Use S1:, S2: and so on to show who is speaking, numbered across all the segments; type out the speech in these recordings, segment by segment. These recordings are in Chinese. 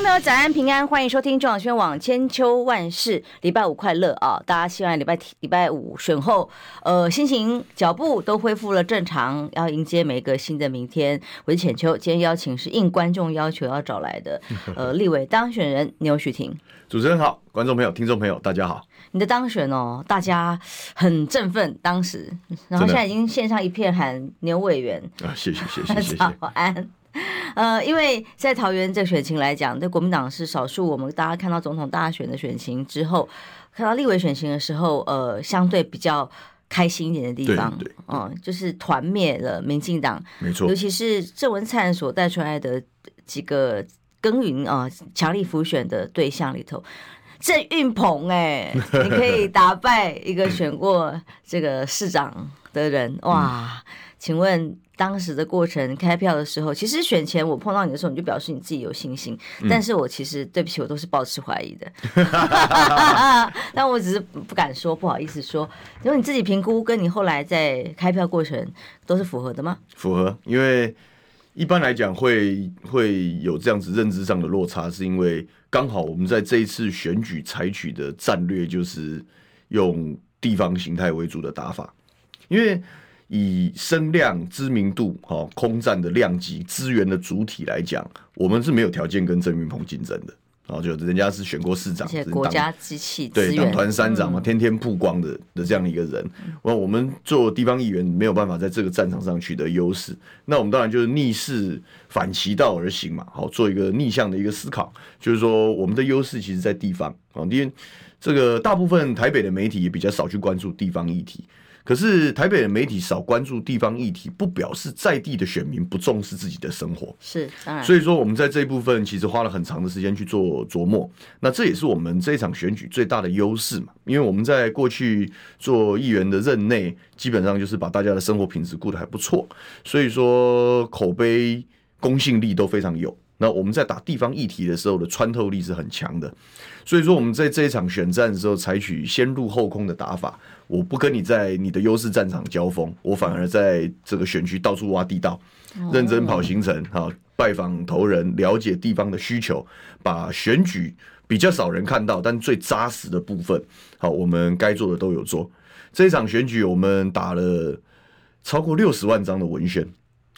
S1: 众朋友，早安平安，欢迎收听中广宣网千秋万世，礼拜五快乐啊！大家希望礼拜礼拜五选后，呃，心情脚步都恢复了正常，要迎接每一个新的明天。我是浅秋，今天邀请是应观众要求要找来的，呃，立委当选人牛许婷。
S2: 主持人好，观众朋友、听众朋友，大家好。
S1: 你的当选哦，大家很振奋，当时，然后现在已经线上一片喊牛委员
S2: 啊，谢谢谢谢谢谢，
S1: 早安。呃，因为在桃园这选情来讲，对国民党是少数。我们大家看到总统大选的选情之后，看到立委选情的时候，呃，相对比较开心一点的地方，嗯、呃，就是团灭了民进党，
S2: 没错。
S1: 尤其是郑文灿所带出来的几个耕耘啊、呃，强力浮选的对象里头，郑运鹏，哎，你可以 打败一个选过这个市长的人，哇，请问？当时的过程，开票的时候，其实选前我碰到你的时候，你就表示你自己有信心。嗯、但是我其实对不起，我都是抱持怀疑的。但我只是不敢说，不好意思说。因为你自己评估，跟你后来在开票过程都是符合的吗？
S2: 符合，因为一般来讲会会有这样子认知上的落差，是因为刚好我们在这一次选举采取的战略就是用地方形态为主的打法，因为。以声量、知名度、哈空战的量级、资源的主体来讲，我们是没有条件跟郑云鹏竞争的。然后就人家是选过市长，
S1: 国家机器
S2: 对党团三长嘛，天天曝光的的这样一个人。我我们做地方议员没有办法在这个战场上取得优势，那我们当然就是逆势反其道而行嘛。好，做一个逆向的一个思考，就是说我们的优势其实在地方啊，因为这个大部分台北的媒体也比较少去关注地方议题。可是台北的媒体少关注地方议题，不表示在地的选民不重视自己的生活。
S1: 是，当然。
S2: 所以说，我们在这一部分其实花了很长的时间去做琢磨。那这也是我们这一场选举最大的优势嘛，因为我们在过去做议员的任内，基本上就是把大家的生活品质顾得还不错，所以说口碑、公信力都非常有。那我们在打地方议题的时候的穿透力是很强的，所以说我们在这一场选战的时候采取先入后空的打法，我不跟你在你的优势战场交锋，我反而在这个选区到处挖地道，认真跑行程，哈，拜访头人，了解地方的需求，把选举比较少人看到但最扎实的部分，好，我们该做的都有做。这一场选举我们打了超过六十万张的文宣，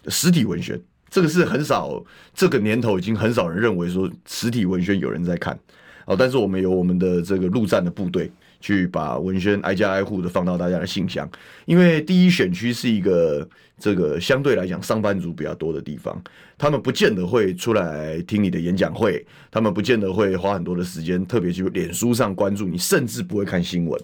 S2: 实体文宣。这个是很少，这个年头已经很少人认为说实体文宣有人在看，哦，但是我们有我们的这个陆战的部队去把文宣挨家挨户的放到大家的信箱，因为第一选区是一个这个相对来讲上班族比较多的地方，他们不见得会出来听你的演讲会，他们不见得会花很多的时间特别去脸书上关注你，甚至不会看新闻，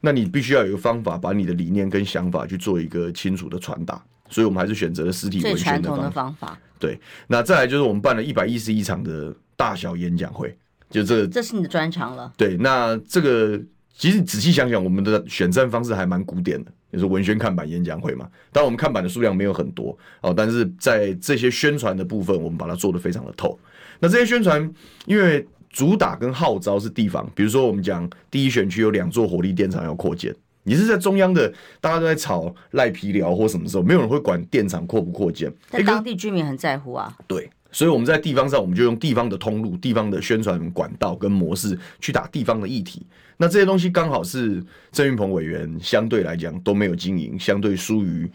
S2: 那你必须要有一个方法把你的理念跟想法去做一个清楚的传达。所以我们还是选择了实体文宣的方法。最传统的方法。对，那再来就是我们办了一百一十一场的大小演讲会，就这个。
S1: 这是你的专长了。
S2: 对，那这个其实仔细想想，我们的选战方式还蛮古典的，就是文宣看板演讲会嘛。当然我们看板的数量没有很多哦，但是在这些宣传的部分，我们把它做得非常的透。那这些宣传，因为主打跟号召是地方，比如说我们讲第一选区有两座火力电厂要扩建。你是在中央的，大家都在吵赖皮寮或什么时候，没有人会管电厂扩不扩建。
S1: 但当地居民很在乎啊。
S2: 对，所以我们在地方上，我们就用地方的通路、地方的宣传管道跟模式去打地方的议题。那这些东西刚好是郑运鹏委员相对来讲都没有经营，相对疏于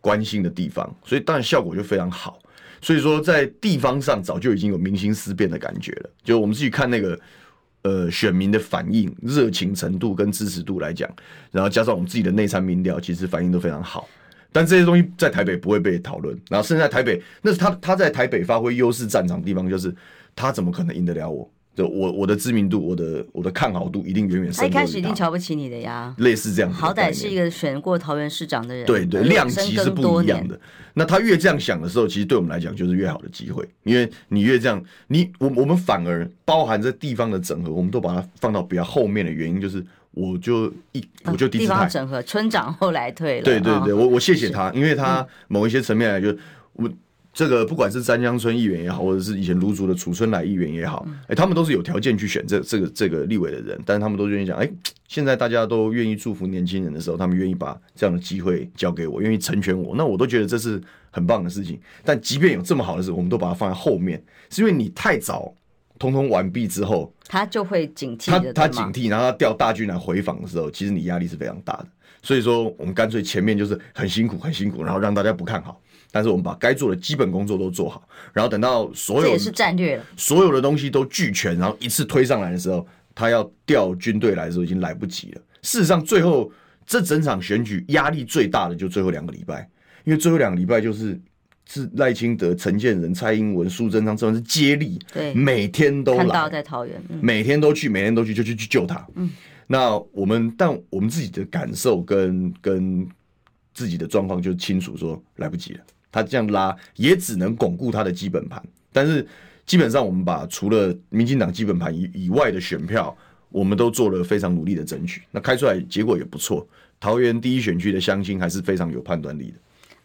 S2: 关心的地方，所以当然效果就非常好。所以说在地方上早就已经有民心思变的感觉了。就我们自己看那个。呃，选民的反应、热情程度跟支持度来讲，然后加上我们自己的内参民调，其实反应都非常好。但这些东西在台北不会被讨论，然后甚至在台北，那是他他在台北发挥优势战场的地方，就是他怎么可能赢得了我？就我我的知名度，我的我的看好度一定远远胜。他
S1: 一开始一定瞧不起你的呀，
S2: 类似这样。
S1: 好歹是一个选过桃园市长的人，
S2: 对对，量级是不一样的。那他越这样想的时候，其实对我们来讲就是越好的机会，因为你越这样，你我我们反而包含这地方的整合，我们都把它放到比较后面的原因，就是我就一我就第
S1: 地方整合，村长后来退了，
S2: 对对对，我我谢谢他，因为他某一些层面来就我。这个不管是詹江村议员也好，或者是以前卢竹的楚春来议员也好，哎，他们都是有条件去选这这个这个立委的人，但是他们都愿意讲，哎，现在大家都愿意祝福年轻人的时候，他们愿意把这样的机会交给我，愿意成全我，那我都觉得这是很棒的事情。但即便有这么好的事，我们都把它放在后面，是因为你太早通通完毕之后，
S1: 他就会警惕，
S2: 他他警惕，然后他调大军来回访的时候，其实你压力是非常大的。所以说，我们干脆前面就是很辛苦很辛苦，然后让大家不看好。但是我们把该做的基本工作都做好，然后等到所有这
S1: 也是战略了，
S2: 所有的东西都俱全，然后一次推上来的时候，他要调军队来的时候已经来不及了。事实上，最后这整场选举压力最大的就最后两个礼拜，因为最后两个礼拜就是是赖清德、陈建仁、蔡英文、苏贞昌这样是接力，
S1: 对，
S2: 每天都来
S1: 看到在桃园，
S2: 嗯、每天都去，每天都去，就去去救他。嗯，那我们但我们自己的感受跟跟自己的状况就清楚，说来不及了。他这样拉也只能巩固他的基本盘，但是基本上我们把除了民进党基本盘以以外的选票，我们都做了非常努力的争取。那开出来结果也不错，桃园第一选区的乡亲还是非常有判断力的。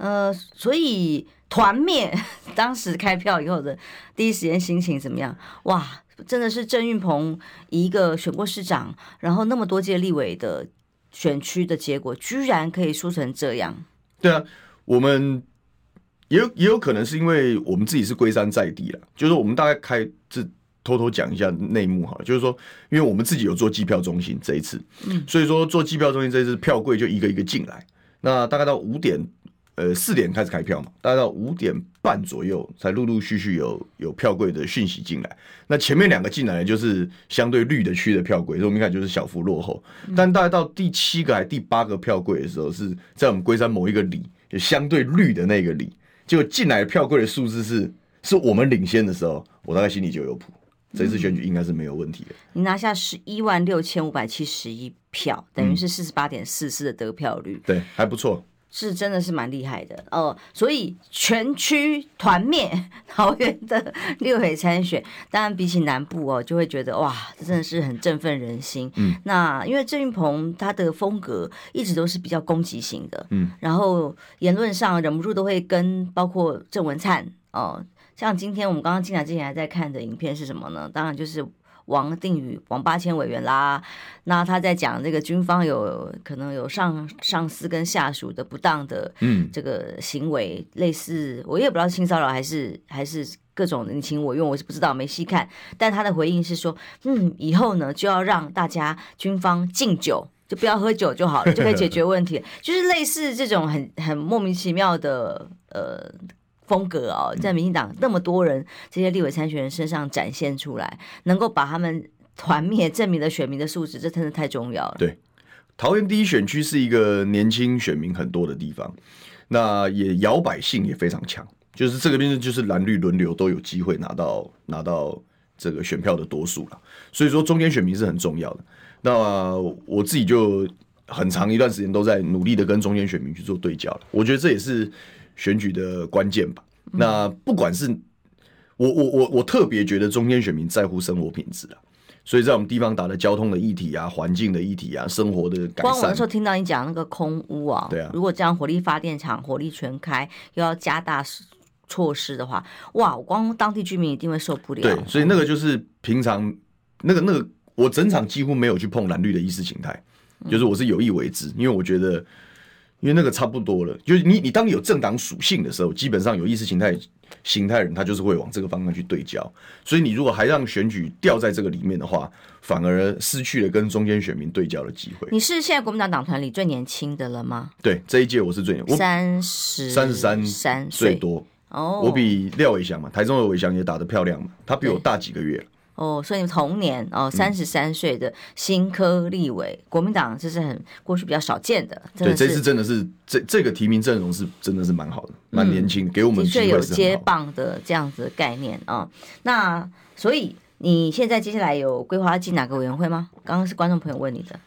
S1: 呃，所以团灭当时开票以后的第一时间心情怎么样？哇，真的是郑运鹏一个选过市长，然后那么多届立委的选区的结果，居然可以输成这样。
S2: 对啊，我们。也有也有可能是因为我们自己是龟山在地了，就是我们大概开这偷偷讲一下内幕哈，就是说，因为我们自己有做机票中心这一次，嗯，所以说做机票中心这一次票柜就一个一个进来，那大概到五点，呃四点开始开票嘛，大概到五点半左右才陆陆续续有有票柜的讯息进来，那前面两个进来就是相对绿的区的票柜，所以我们一看就是小幅落后，但大概到第七个还第八个票柜的时候，是在我们龟山某一个里，也相对绿的那个里。就进来票柜的数字是是我们领先的时候，我大概心里就有谱，这次选举应该是没有问题的。嗯、
S1: 你拿下十一万六千五百七十一票，等于是四十八点四四的得票率，
S2: 对，还不错。
S1: 是真的是蛮厉害的哦、呃，所以全区团灭桃园的六委参选，当然比起南部哦，就会觉得哇，这真的是很振奋人心。嗯，那因为郑运鹏他的风格一直都是比较攻击型的，嗯，然后言论上忍不住都会跟包括郑文灿哦、呃，像今天我们刚刚进来之前还在看的影片是什么呢？当然就是。王定宇、王八千委员啦，那他在讲这个军方有可能有上上司跟下属的不当的嗯这个行为，嗯、类似我也不知道性骚扰还是还是各种你情我愿，我是不知道没细看。但他的回应是说，嗯，以后呢就要让大家军方敬酒，就不要喝酒就好了，就可以解决问题。就是类似这种很很莫名其妙的呃。风格哦，在民进党那么多人这些立委参选人身上展现出来，能够把他们团灭，证明了选民的素质，这真的太重要了。
S2: 对，桃园第一选区是一个年轻选民很多的地方，那也摇摆性也非常强，就是这个边就是蓝绿轮流都有机会拿到拿到这个选票的多数了，所以说中间选民是很重要的。那我自己就很长一段时间都在努力的跟中间选民去做对焦了，我觉得这也是。选举的关键吧。那不管是我我我我特别觉得中间选民在乎生活品质啊，所以在我们地方打的交通的议题啊、环境的议题啊、生活的改善。
S1: 光我那时候听到你讲那个空屋啊，
S2: 对啊，
S1: 如果这样火力发电厂火力全开，又要加大措施的话，哇，我光当地居民一定会受不了。
S2: 对，所以那个就是平常那个那个，我整场几乎没有去碰蓝绿的意识形态，就是我是有意为之，因为我觉得。因为那个差不多了，就是你你当你有政党属性的时候，基本上有意识形态形态人，他就是会往这个方向去对焦。所以你如果还让选举掉在这个里面的话，反而失去了跟中间选民对焦的机会。
S1: 你是现在国民党党团里最年轻的了吗？
S2: 对，这一届我是最年轻，
S1: 三十
S2: 三十三三岁多哦。我比廖伟翔嘛，台中的伟翔也打得漂亮嘛，他比我大几个月。
S1: 哦，所以同年哦，三十三岁的新科立委，嗯、国民党这是很过去比较少见的。
S2: 对，这次真的是这这个提名阵容是真的是蛮好的，蛮年轻，嗯、给我们的确
S1: 有接棒的这样子的概念啊、哦。那所以你现在接下来有规划进哪个委员会吗？刚刚是观众朋友问你的。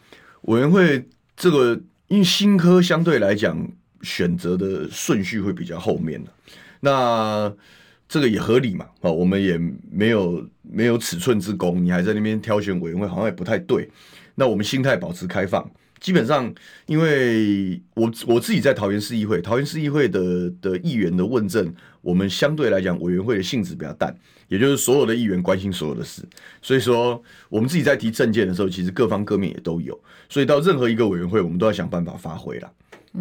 S2: 委员会这个，因为新科相对来讲选择的顺序会比较后面的，那。这个也合理嘛？啊，我们也没有没有尺寸之功，你还在那边挑选委员会，好像也不太对。那我们心态保持开放，基本上，因为我我自己在桃园市议会，桃园市议会的的议员的问政，我们相对来讲委员会的性质比较淡，也就是所有的议员关心所有的事，所以说我们自己在提政见的时候，其实各方各面也都有，所以到任何一个委员会，我们都要想办法发挥了。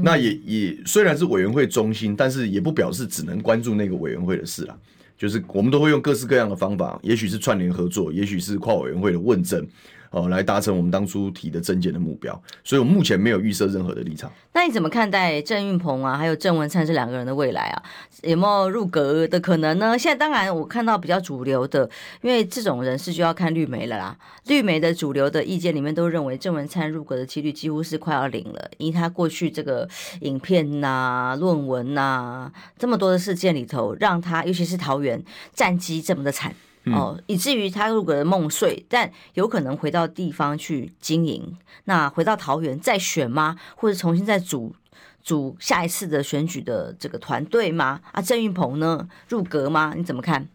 S2: 那也也虽然是委员会中心，但是也不表示只能关注那个委员会的事了，就是我们都会用各式各样的方法，也许是串联合作，也许是跨委员会的问政。哦，来达成我们当初提的政见的目标，所以我目前没有预设任何的立场。
S1: 那你怎么看待郑运鹏啊，还有郑文灿这两个人的未来啊？有没有入阁的可能呢？现在当然我看到比较主流的，因为这种人事就要看绿媒了啦。绿媒的主流的意见里面都认为郑文灿入阁的几率几乎是快要零了，因为他过去这个影片呐、啊、论文呐、啊、这么多的事件里头，让他尤其是桃园战绩这么的惨。哦，以至于他入阁的梦碎，但有可能回到地方去经营。那回到桃园再选吗？或者重新再组组下一次的选举的这个团队吗？啊，郑运鹏呢？入阁吗？你怎么看？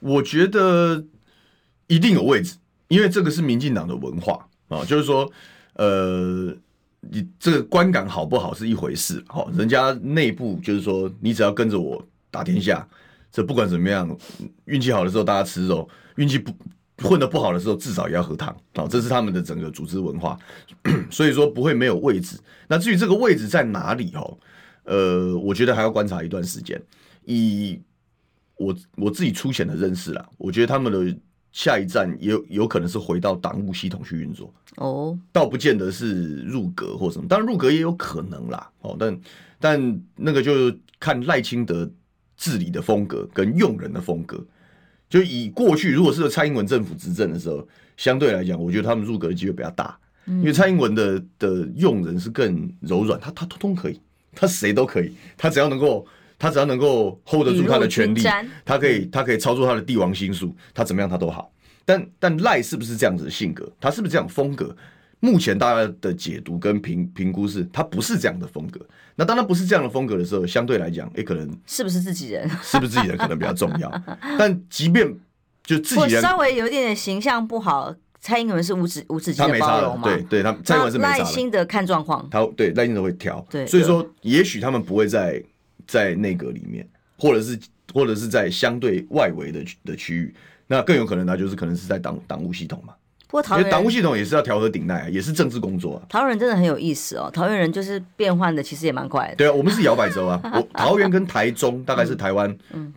S2: 我觉得一定有位置，因为这个是民进党的文化啊，就是说，呃，你这个观感好不好是一回事，哦，人家内部就是说，你只要跟着我打天下。这不管怎么样，运气好的时候大家吃肉，运气不混的不好的时候至少也要喝汤啊！这是他们的整个组织文化，所以说不会没有位置。那至于这个位置在哪里哦，呃，我觉得还要观察一段时间。以我我自己粗浅的认识啦，我觉得他们的下一站也有有可能是回到党务系统去运作哦，倒不见得是入阁或什么，当然入阁也有可能啦哦，但但那个就看赖清德。治理的风格跟用人的风格，就以过去如果是蔡英文政府执政的时候，相对来讲，我觉得他们入阁的机会比较大，因为蔡英文的的用人是更柔软，他他通通可以，他谁都可以，他只要能够，他只要能够 hold 得住他的权力，他可以他可以操作他的帝王心术，他怎么样他都好。但但赖是不是这样子的性格？他是不是这样风格？目前大家的解读跟评评估是，他不是这样的风格。那当他不是这样的风格的时候，相对来讲，也可能
S1: 是不是自己人？
S2: 是不是自己人可能比较重要。但即便就自己人
S1: 稍微有一点点形象不好，蔡英文是无止无止境的包容嘛？
S2: 对对，他蔡英文是耐心的。
S1: 看状况，
S2: 他对耐心的会调。对，所以说也许他们不会在在内阁里面，或者是或者是在相对外围的的区域，那更有可能他就是可能是在党党务系统嘛。
S1: 不过桃园
S2: 党务系统也是要调和顶耐啊，也是政治工作啊。
S1: 桃园人真的很有意思哦，桃园人就是变换的，其实也蛮快的。
S2: 对啊，我们是摇摆州啊，我桃园跟台中大概是台湾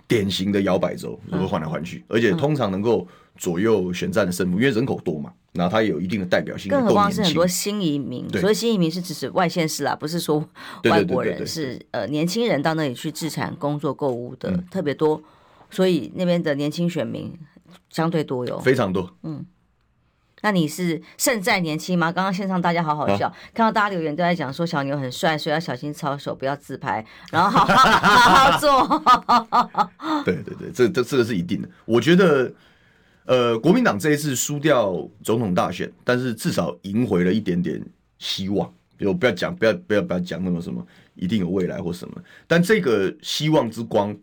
S2: 典型的摇摆州，会换来换去，而且通常能够左右选战的胜负，因为人口多嘛，然后它也有一定的代表性。
S1: 更何况是很多新移民，所以新移民是指指外县市啦，不是说外国人，是呃年轻人到那里去置产、工作、购物的特别多，所以那边的年轻选民相对多哟，
S2: 非常多，嗯。
S1: 那你是胜在年轻吗？刚刚线上大家好好笑，啊、看到大家留言都在讲说小牛很帅，所以要小心操守，不要自拍，然后好好好好做。
S2: 对对对，这这这个是一定的。我觉得，呃，国民党这一次输掉总统大选，但是至少赢回了一点点希望。就不要讲，不要不要不要讲那么什么一定有未来或什么，但这个希望之光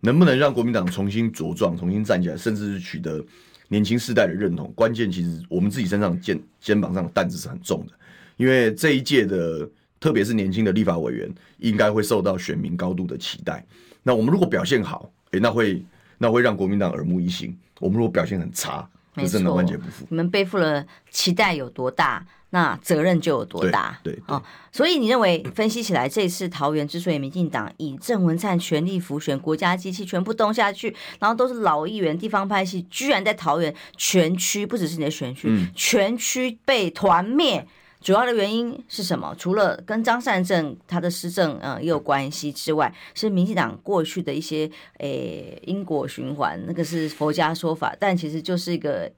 S2: 能不能让国民党重新茁壮、重新站起来，甚至是取得。年轻世代的认同，关键其实我们自己身上肩肩膀上的担子是很重的，因为这一届的，特别是年轻的立法委员，应该会受到选民高度的期待。那我们如果表现好，诶、欸，那会那会让国民党耳目一新；我们如果表现很差，就真的万劫不复。
S1: 你们背负了期待有多大？那责任就有多大？
S2: 对，啊，
S1: 哦，所以你认为分析起来，这次桃园之所以民进党以郑文灿全力辅选，国家机器全部动下去，然后都是老议员、地方派系，居然在桃园全区，不只是你的选区，嗯、全区被团灭，主要的原因是什么？除了跟张善政他的施政嗯也有关系之外，是民进党过去的一些诶、欸、因果循环，那个是佛家说法，但其实就是一个。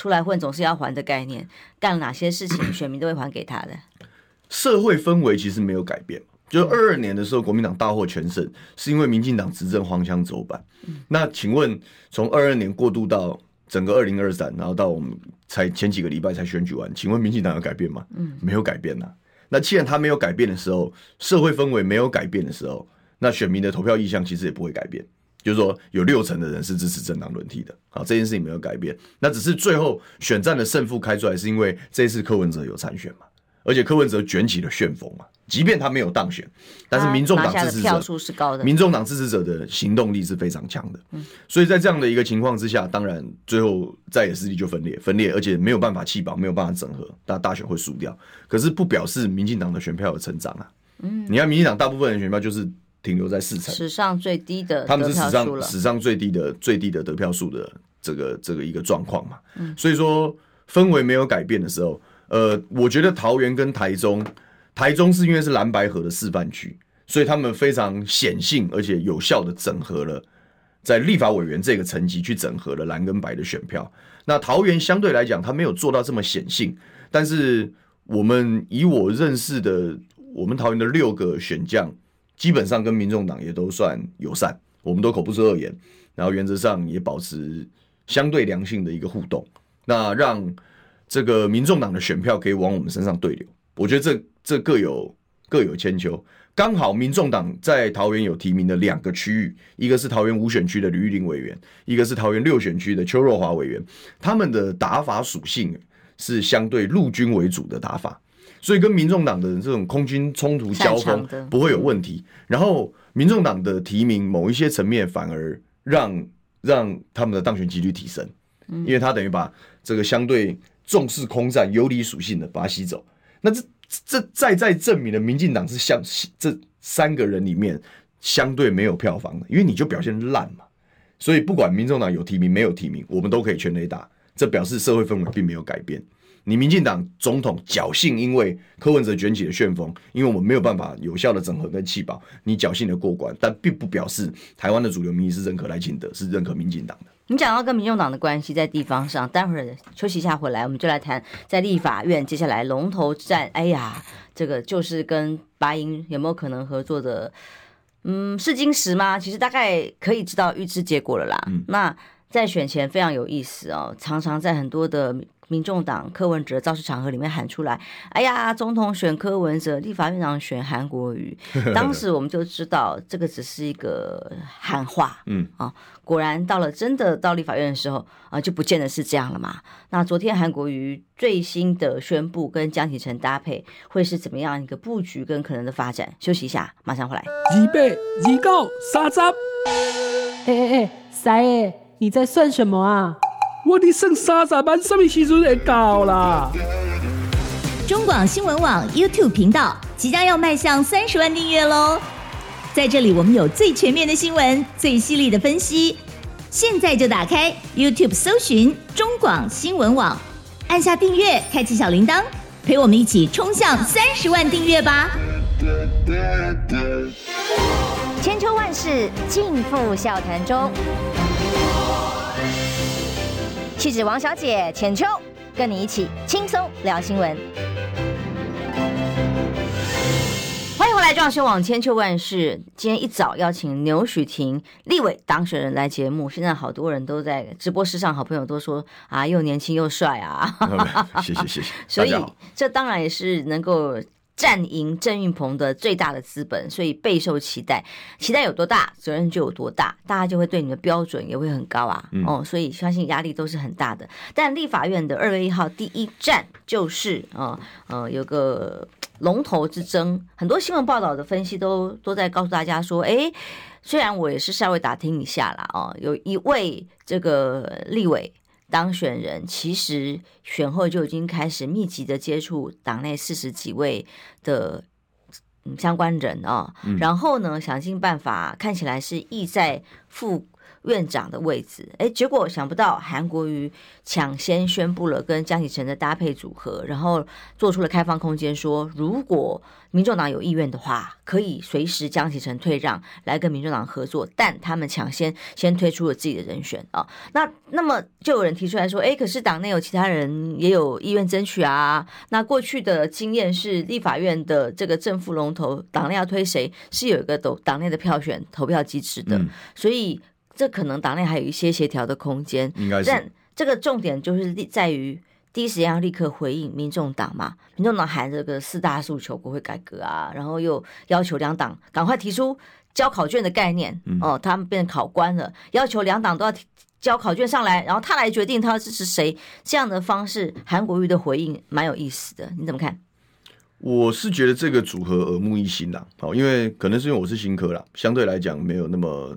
S1: 出来混总是要还的概念，干了哪些事情，选民都会还给他的。
S2: 社会氛围其实没有改变，就二二年的时候，国民党大获全胜，是因为民进党执政荒腔走板。那请问，从二二年过渡到整个二零二三，然后到我们才前几个礼拜才选举完，请问民进党有改变吗？嗯，没有改变呐。那既然他没有改变的时候，社会氛围没有改变的时候，那选民的投票意向其实也不会改变。就是说，有六成的人是支持政党轮替的，好，这件事情没有改变。那只是最后选战的胜负开出来，是因为这一次柯文哲有参选嘛？而且柯文哲卷起了旋风嘛。即便他没有当选，但是民众党支持者
S1: 是高的，
S2: 民众党支持者的行动力是非常强的。所以在这样的一个情况之下，当然最后在野势力就分裂，分裂，而且没有办法弃保，没有办法整合，大大选会输掉。可是不表示民进党的选票有成长啊。嗯，你看民进党大部分的选票就是停留在四成，
S1: 史上最低的，
S2: 他们是史上史上最低的最低的得票数的这个这个一个状况嘛。所以说氛围没有改变的时候，呃，我觉得桃园跟台中。台中是因为是蓝白河的示范区，所以他们非常显性而且有效的整合了在立法委员这个层级去整合了蓝跟白的选票。那桃园相对来讲，他没有做到这么显性，但是我们以我认识的，我们桃园的六个选将，基本上跟民众党也都算友善，我们都口不出恶言，然后原则上也保持相对良性的一个互动，那让这个民众党的选票可以往我们身上对流。我觉得这这各有各有千秋，刚好民众党在桃园有提名的两个区域，一个是桃园五选区的吕玉玲委员，一个是桃园六选区的邱若华委员，他们的打法属性是相对陆军为主的打法，所以跟民众党的这种空军冲突交锋不会有问题。然后民众党的提名某一些层面反而让让他们的当选几率提升，因为他等于把这个相对重视空战有理属性的把它吸走。那这这再再证明了民进党是相这三个人里面相对没有票房的，因为你就表现烂嘛，所以不管民众党有提名没有提名，我们都可以全雷打，这表示社会氛围并没有改变。你民进党总统侥幸，因为柯文哲卷起了旋风，因为我们没有办法有效的整合跟弃保，你侥幸的过关，但并不表示台湾的主流民意是认可赖清德，是认可民进党的。
S1: 你讲到跟民众党的关系在地方上，待会儿休息一下回来，我们就来谈在立法院接下来龙头战。哎呀，这个就是跟白营有没有可能合作的，嗯，是金石吗？其实大概可以知道预知结果了啦。嗯，那在选前非常有意思哦，常常在很多的。民众党柯文哲造势场合里面喊出来：“哎呀，总统选柯文哲，立法院长选韩国瑜。” 当时我们就知道这个只是一个喊话，嗯啊，果然到了真的到立法院的时候啊，就不见得是这样了嘛。那昨天韩国瑜最新的宣布跟江启臣搭配会是怎么样一个布局跟可能的发展？休息一下，马上回来。
S3: 预备，预告，三十。
S4: 哎哎哎，三爷，你在算什么啊？
S3: 我的剩三十万，什么时阵会到啦？
S5: 中广新闻网 YouTube 频道即将要迈向三十万订阅喽！在这里，我们有最全面的新闻，最犀利的分析。现在就打开 YouTube 搜寻中广新闻网，按下订阅，开启小铃铛，陪我们一起冲向三十万订阅吧！
S6: 千秋万世尽付笑谈中。气质王小姐浅秋，跟你一起轻松聊新闻。
S1: 欢迎回来，中广新闻网千秋万事。今天一早邀请牛许婷立委当选人来节目，现在好多人都在直播室上，好朋友都说啊，又年轻又帅啊。
S2: 谢 谢谢谢。
S1: 所以这当然也是能够。战赢郑运鹏的最大的资本，所以备受期待。期待有多大，责任就有多大，大家就会对你的标准也会很高啊。嗯、哦，所以相信压力都是很大的。但立法院的二月一号第一站就是啊呃，呃有个龙头之争，很多新闻报道的分析都都在告诉大家说，哎，虽然我也是稍微打听一下啦，哦，有一位这个立委。当选人其实选后就已经开始密集的接触党内四十几位的相关人啊，然后呢，想尽办法，看起来是意在副院长的位置，哎，结果想不到韩国瑜抢先宣布了跟江启臣的搭配组合，然后做出了开放空间，说如果民众党有意愿的话，可以随时江启臣退让来跟民众党合作，但他们抢先先推出了自己的人选啊。那那么就有人提出来说，哎，可是党内有其他人也有意愿争取啊。那过去的经验是立法院的这个正副龙头，党内要推谁是有一个党党内的票选投票机制的，嗯、所以。这可能党内还有一些协调的空间，
S2: 应该是。
S1: 但这个重点就是在于第一时间要立刻回应民众党嘛。民众党喊这个四大诉求，国会改革啊，然后又要求两党赶快提出交考卷的概念、嗯、哦，他们变成考官了，要求两党都要交考卷上来，然后他来决定他要支持谁。这样的方式，韩国瑜的回应蛮有意思的，你怎么看？
S2: 我是觉得这个组合耳目一新啦，好，因为可能是因为我是新科啦，相对来讲没有那么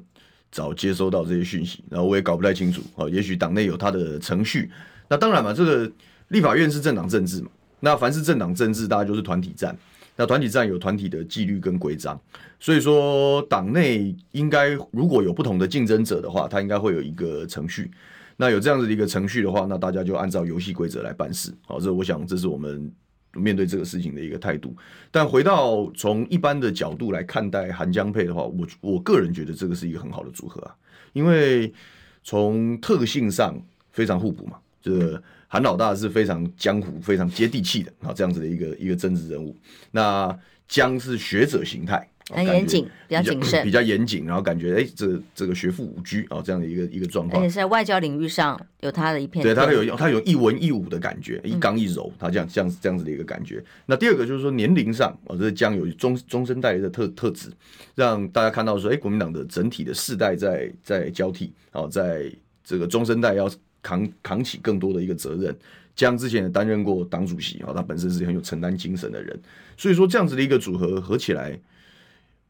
S2: 早接收到这些讯息，然后我也搞不太清楚，好，也许党内有他的程序，那当然嘛，这个立法院是政党政治嘛，那凡是政党政治，大家就是团体战，那团体战有团体的纪律跟规章，所以说党内应该如果有不同的竞争者的话，他应该会有一个程序，那有这样子的一个程序的话，那大家就按照游戏规则来办事，好，这我想这是我们。面对这个事情的一个态度，但回到从一般的角度来看待韩江配的话，我我个人觉得这个是一个很好的组合啊，因为从特性上非常互补嘛，就是韩老大是非常江湖、非常接地气的啊，这样子的一个一个政治人物，那江是学者形态。
S1: 很严谨，比较谨慎，
S2: 比较严谨，然后感觉哎、欸，这这个学富五居啊，这样的一个一个状况，
S1: 而且是在外交领域上有他的一片，
S2: 对他有他有一文一武的感觉，一刚一柔，他这样这样这样子的一个感觉。那第二个就是说年龄上啊，这将有中中生代的特特质，让大家看到说，哎、欸，国民党的整体的世代在在交替啊，在这个中生代要扛扛起更多的一个责任。江之前也担任过党主席啊，他本身是很有承担精神的人，所以说这样子的一个组合合起来。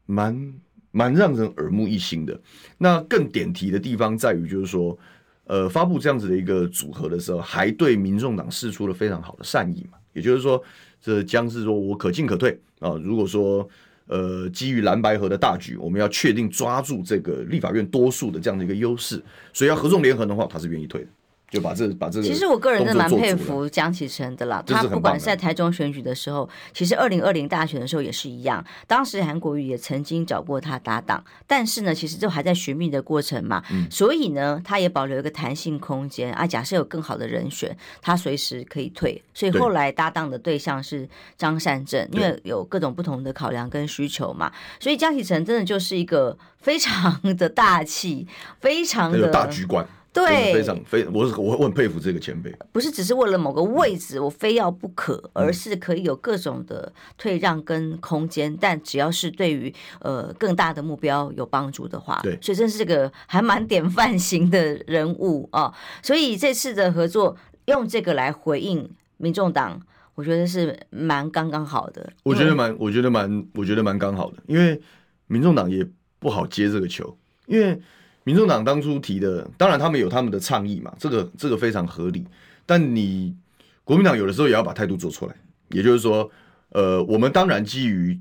S2: 蛮蛮让人耳目一新的。那更点题的地方在于，就是说，呃，发布这样子的一个组合的时候，还对民众党示出了非常好的善意嘛。也就是说，这将是说我可进可退啊。如果说，呃，基于蓝白合的大局，我们要确定抓住这个立法院多数的这样的一个优势，所以要合纵连横的话，他是愿意退的。就把这把这个，
S1: 其实我个人真的蛮佩服江启臣的啦。他不管是在台中选举的时候，其实二零二零大选的时候也是一样。当时韩国瑜也曾经找过他搭档，但是呢，其实就还在寻觅的过程嘛。嗯。所以呢，他也保留一个弹性空间啊。假设有更好的人选，他随时可以退。所以后来搭档的对象是张善政，因为有各种不同的考量跟需求嘛。所以江启臣真的就是一个非常的大气，非常的
S2: 大局观。对，非常非我我我很佩服这个前辈，
S1: 不是只是为了某个位置我非要不可，而是可以有各种的退让跟空间，嗯、但只要是对于呃更大的目标有帮助的话，
S2: 对，
S1: 所以真是这个还蛮典范型的人物啊。所以这次的合作用这个来回应民众党，我觉得是蛮刚刚好的。
S2: 我觉得蛮，我觉得蛮，我觉得蛮刚好的，因为民众党也不好接这个球，因为。民众党当初提的，当然他们有他们的倡议嘛，这个这个非常合理。但你国民党有的时候也要把态度做出来，也就是说，呃，我们当然基于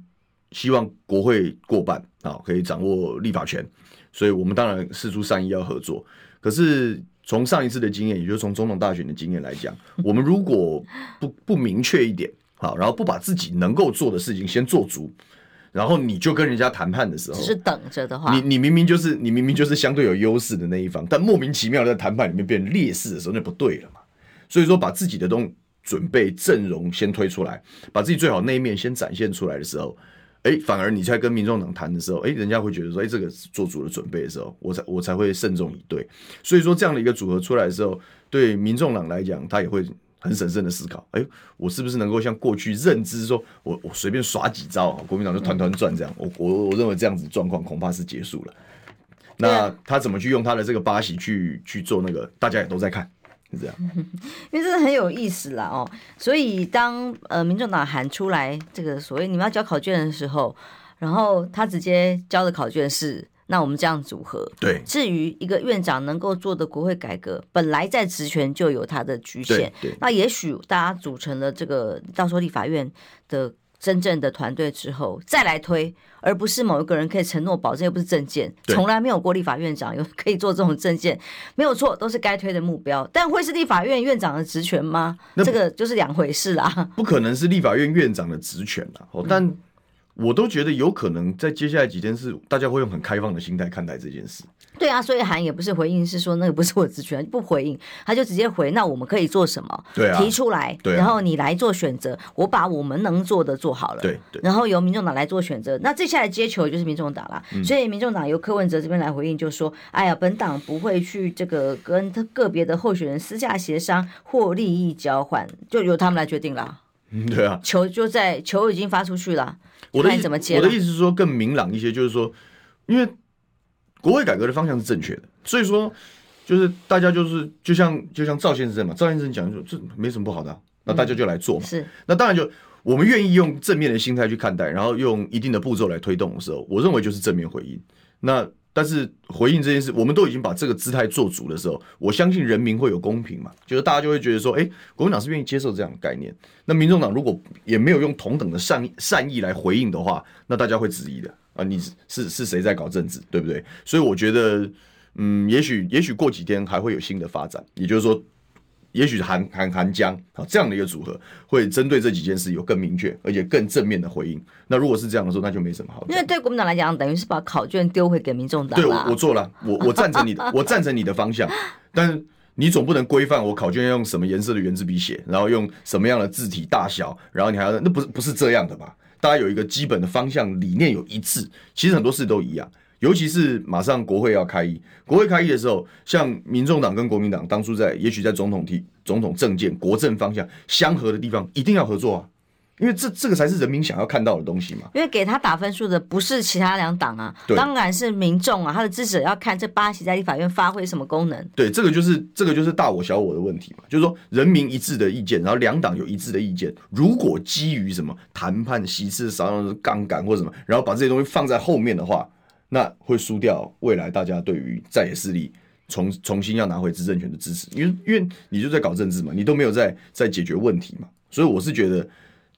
S2: 希望国会过半啊，可以掌握立法权，所以我们当然释出善意要合作。可是从上一次的经验，也就是从总统大选的经验来讲，我们如果不不明确一点，好，然后不把自己能够做的事情先做足。然后你就跟人家谈判的时候，
S1: 只是等着的话，
S2: 你你明明就是你明明就是相对有优势的那一方，但莫名其妙在谈判里面变成劣势的时候，那不对了嘛。所以说，把自己的东准备阵容先推出来，把自己最好那一面先展现出来的时候，哎，反而你在跟民众党谈的时候，哎，人家会觉得说，哎，这个做足了准备的时候，我才我才会慎重以对。所以说，这样的一个组合出来的时候，对民众党来讲，他也会。很审慎的思考，哎呦，我是不是能够像过去认知说，我我随便耍几招，国民党就团团转这样？我我我认为这样子状况恐怕是结束了。那他怎么去用他的这个巴西去去做那个，大家也都在看，是这样。
S1: 因为真的很有意思啦哦，所以当呃民众党喊出来这个所谓你们要交考卷的时候，然后他直接交的考卷是。那我们这样组合，
S2: 对。
S1: 至于一个院长能够做的国会改革，本来在职权就有它的局限。那也许大家组成了这个到时候立法院的真正的团队之后，再来推，而不是某一个人可以承诺保证，又不是政见，从来没有过立法院长有可以做这种政见，没有错，都是该推的目标。但会是立法院院长的职权吗？这个就是两回事啦。
S2: 不可能是立法院院长的职权啦。哦，但。嗯我都觉得有可能在接下来几天是大家会用很开放的心态看待这件事。
S1: 对啊，所以韩也不是回应，是说那个不是我职权，不回应，他就直接回，那我们可以做什么？
S2: 对啊，
S1: 提出来，对啊，然后你来做选择，我把我们能做的做好了，
S2: 对对，
S1: 然后由民众党来做选择。那接下来接球就是民众党了，嗯，所以民众党由柯文哲这边来回应，就说，哎呀，本党不会去这个跟他个别的候选人私下协商或利益交换，就由他们来决定了。
S2: 嗯，对啊，
S1: 球就在球已经发出去了。
S2: 我的意思，我的意思是说更明朗一些，就是说，因为国会改革的方向是正确的，所以说就是大家就是就像就像赵先生嘛，赵先生讲说这没什么不好的，那大家就来做嘛。
S1: 是，
S2: 那当然就我们愿意用正面的心态去看待，然后用一定的步骤来推动的时候，我认为就是正面回应。那但是回应这件事，我们都已经把这个姿态做足的时候，我相信人民会有公平嘛，就是大家就会觉得说，哎，国民党是愿意接受这样的概念。那民众党如果也没有用同等的善善意来回应的话，那大家会质疑的啊，你是是谁在搞政治，对不对？所以我觉得，嗯，也许也许过几天还会有新的发展，也就是说。也许韩韩韩江啊这样的一个组合，会针对这几件事有更明确而且更正面的回应。那如果是这样的时候，那就没什么好。
S1: 因为对国民党来讲，等于是把考卷丢回给民众党。
S2: 对，我我做了，我我赞成你的，我赞成你的方向。但是你总不能规范我考卷要用什么颜色的圆珠笔写，然后用什么样的字体大小，然后你还要那不是不是这样的吧？大家有一个基本的方向理念有一致，其实很多事都一样。尤其是马上国会要开议，国会开议的时候，像民众党跟国民党当初在，也许在总统提总统政见、国政方向相合的地方，一定要合作啊，因为这这个才是人民想要看到的东西嘛。
S1: 因为给他打分数的不是其他两党啊，当然是民众啊，他的支持者要看这八席在立法院发挥什么功能。
S2: 对，这个就是这个就是大我小我的问题嘛，就是说人民一致的意见，然后两党有一致的意见，如果基于什么谈判、席次少、杠杆或什么，然后把这些东西放在后面的话。那会输掉未来大家对于在野势力重重新要拿回执政权的支持，因为因为你就在搞政治嘛，你都没有在在解决问题嘛，所以我是觉得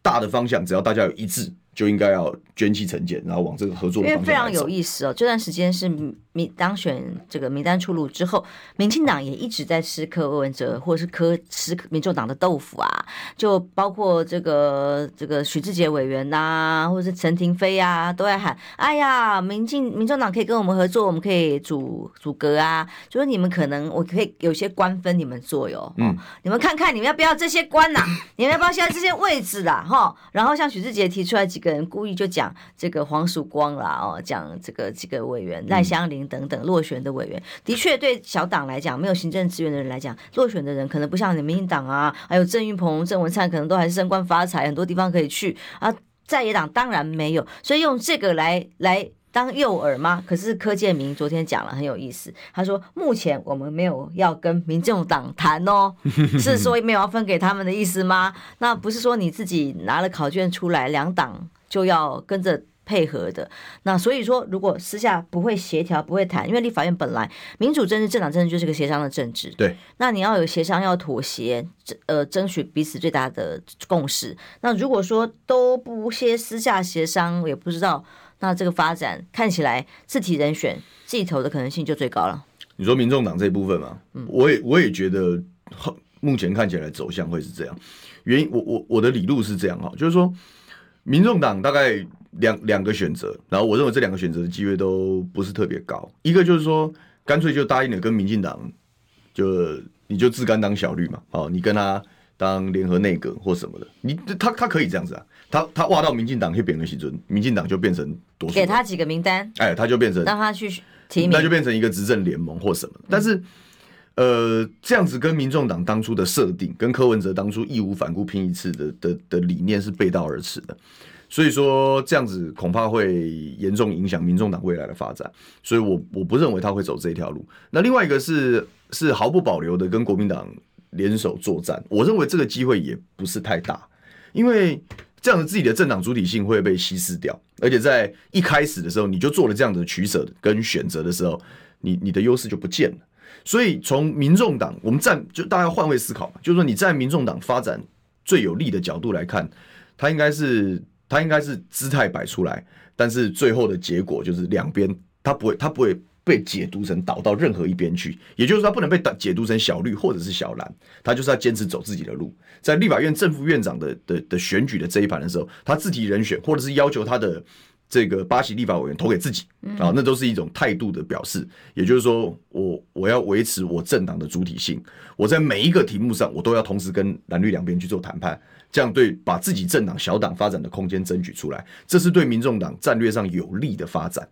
S2: 大的方向只要大家有一致。就应该要卷起成见，然后往这个合作的方向。
S1: 因为非常有意思哦，这段时间是民当选这个名单出炉之后，民进党也一直在吃柯文哲，或者是柯吃民众党的豆腐啊，就包括这个这个许志杰委员呐、啊，或者是陈亭飞啊，都在喊：哎呀，民进民众党可以跟我们合作，我们可以组组阁啊，就是你们可能我可以有些官分你们做哟，嗯，你们看看你们要不要这些官呐、啊？你们要不要现在这些位置啦？哈，然后像许志杰提出来几。个人故意就讲这个黄曙光啦，哦，讲这个几个委员赖香林等等落选的委员，的确对小党来讲，没有行政资源的人来讲，落选的人可能不像你民进党啊，还有郑运鹏、郑文灿，可能都还是升官发财，很多地方可以去啊。在野党当然没有，所以用这个来来。当诱饵吗？可是柯建明昨天讲了很有意思，他说目前我们没有要跟民众党谈哦，是说没有要分给他们的意思吗？那不是说你自己拿了考卷出来，两党就要跟着配合的。那所以说，如果私下不会协调、不会谈，因为立法院本来民主政治、政党政治就是个协商的政治，
S2: 对。那
S1: 你要有协商，要妥协，呃，争取彼此最大的共识。那如果说都不些私下协商，也不知道。那这个发展看起来，自体人选自己投的可能性就最高了。
S2: 你说民众党这一部分嘛，嗯，我也我也觉得，目前看起来走向会是这样。原因我我我的理路是这样哈，就是说，民众党大概两两个选择，然后我认为这两个选择的机会都不是特别高。一个就是说，干脆就答应了跟民进党，就你就自甘当小绿嘛，哦，你跟他当联合内阁或什么的，你他他可以这样子啊。他他挖到民进党去变个席尊，民进党就变成多数，
S1: 给他几个名单，
S2: 哎，他就变成
S1: 让他去提名，
S2: 那就变成一个执政联盟或什么。但是，呃，这样子跟民众党当初的设定，跟柯文哲当初义无反顾拼一次的的的理念是背道而驰的。所以说，这样子恐怕会严重影响民众党未来的发展。所以我我不认为他会走这条路。那另外一个是是毫不保留的跟国民党联手作战，我认为这个机会也不是太大，因为。这样子自己的政党主体性会被稀释掉，而且在一开始的时候你就做了这样的取舍跟选择的时候，你你的优势就不见了。所以从民众党，我们站就大家换位思考嘛，就是说你在民众党发展最有利的角度来看，他应该是他应该是姿态摆出来，但是最后的结果就是两边他不会他不会。被解读成倒到任何一边去，也就是说，他不能被解读成小绿或者是小蓝，他就是要坚持走自己的路。在立法院正副院长的的的选举的这一盘的时候，他自提人选，或者是要求他的这个巴西立法委员投给自己啊，那都是一种态度的表示。也就是说，我我要维持我政党的主体性，我在每一个题目上，我都要同时跟蓝绿两边去做谈判，这样对把自己政党小党发展的空间争取出来，这是对民众党战略上有利的发展。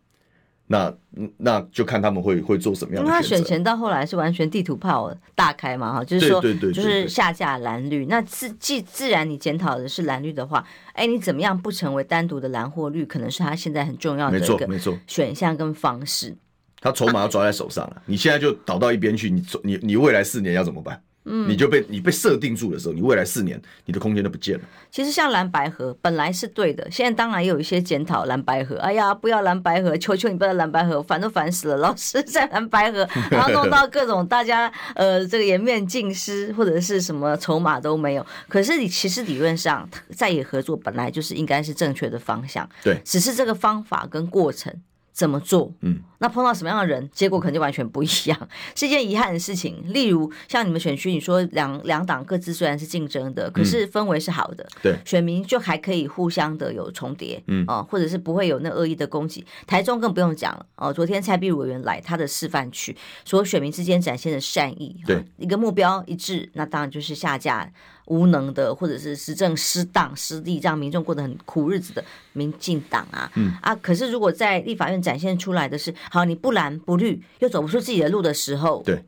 S2: 那那就看他们会会做什么样的选择。因为他
S1: 选前到后来是完全地图炮大开嘛，哈，就是说，就是下架蓝绿。那自既自然你检讨的是蓝绿的话，哎，你怎么样不成为单独的蓝或绿，可能是他现在很重要的一个选项跟方式。
S2: 他筹码要抓在手上了，你现在就倒到一边去，你你你未来四年要怎么办？嗯，你就被你被设定住的时候，你未来四年你的空间都不见了。
S1: 其实像蓝白合本来是对的，现在当然也有一些检讨蓝白合。哎呀，不要蓝白合，求求你不要蓝白合，烦都烦死了。老是在蓝白合，然后弄到各种大家呃这个颜面尽失，或者是什么筹码都没有。可是你其实理论上在野合作本来就是应该是正确的方向，
S2: 对，
S1: 只是这个方法跟过程。怎么做？嗯，那碰到什么样的人，结果可能就完全不一样，是一件遗憾的事情。例如，像你们选区，你说两两党各自虽然是竞争的，可是氛围是好的，
S2: 嗯、对，
S1: 选民就还可以互相的有重叠，嗯哦，或者是不会有那恶意的攻击。台中更不用讲了，哦，昨天蔡壁如委员来他的示范区，所有选民之间展现的善意，
S2: 对，
S1: 一个目标一致，那当然就是下架。无能的，或者是施政失当失利，让民众过得很苦日子的民进党啊，嗯。啊，可是如果在立法院展现出来的是，好，你不蓝不绿，又走不出自己的路的时候，
S2: 对，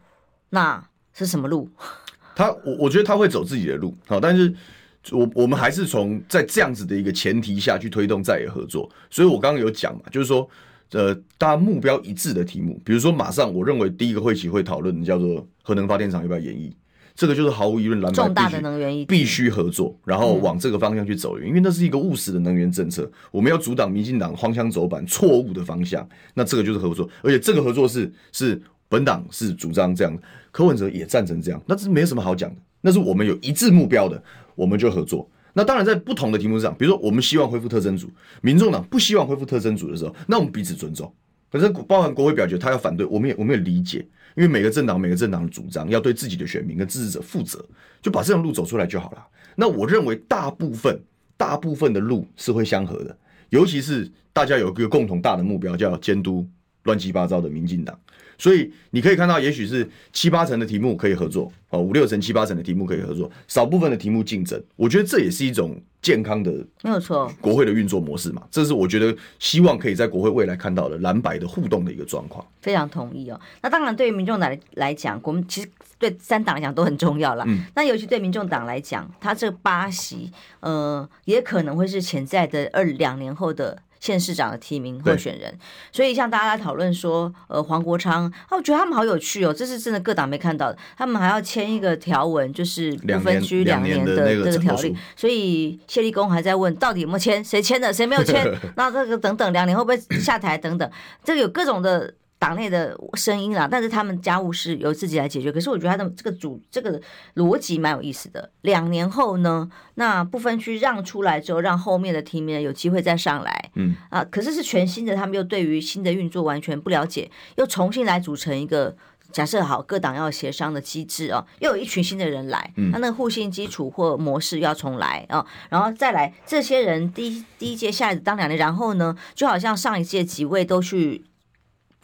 S1: 那是什么路？
S2: 他我我觉得他会走自己的路，好，但是我我们还是从在这样子的一个前提下去推动在野合作，所以我刚刚有讲嘛，就是说，呃，大家目标一致的题目，比如说马上我认为第一个会期会讨论的叫做核能发电厂要不要延役。这个就是毫无疑问，蓝白必须必须合作，然后往这个方向去走，因为那是一个务实的能源政策。我们要阻挡民进党荒腔走板、错误的方向，那这个就是合作，而且这个合作是是本党是主张这样，柯文哲也赞成这样，那这没什么好讲的。那是我们有一致目标的，我们就合作。那当然在不同的题目上，比如说我们希望恢复特征组，民众党不希望恢复特征组的时候，那我们彼此尊重。可是包含国会表决，他要反对，我们也我们也理解。因为每个政党每个政党的主张要对自己的选民跟支持者负责，就把这条路走出来就好了。那我认为大部分大部分的路是会相合的，尤其是大家有一个共同大的目标，叫监督乱七八糟的民进党。所以你可以看到，也许是七八成的题目可以合作，哦，五六成、七八成的题目可以合作，少部分的题目竞争。我觉得这也是一种健康的，
S1: 没有错，国
S2: 会的运作模式嘛。这是我觉得希望可以在国会未来看到的蓝白的互动的一个状况。
S1: 非常同意哦。那当然，对于民众党来来讲，我们其实对三党来讲都很重要了。嗯。那尤其对民众党来讲，他这八席，呃，也可能会是潜在的二两年后的。县市长的提名候选人，所以像大家来讨论说，呃，黄国昌，啊，我觉得他们好有趣哦，这是真的各党没看到的，他们还要签一个条文，就是不分区两年的这个条例，所以谢立功还在问到底有没有签，谁签的，谁没有签，那这个等等，两年会不会下台等等，这个有各种的。党内的声音啦，但是他们家务事由自己来解决。可是我觉得他的这个主这个逻辑蛮有意思的。两年后呢，那不分区让出来之后，让后面的提名人有机会再上来。嗯啊，可是是全新的，他们又对于新的运作完全不了解，又重新来组成一个假设好各党要协商的机制哦，又有一群新的人来，他那个互信基础或模式要重来啊，然后再来这些人第一第一届下来当两年，然后呢，就好像上一届几位都去。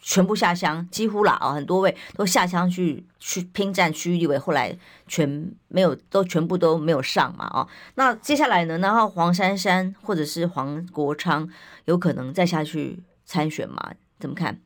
S1: 全部下乡，几乎啦啊，很多位都下乡去去拼战区域立委，后来全没有，都全部都没有上嘛啊。那接下来呢？然后黄珊珊或者是黄国昌有可能再下去参选吗？怎么看？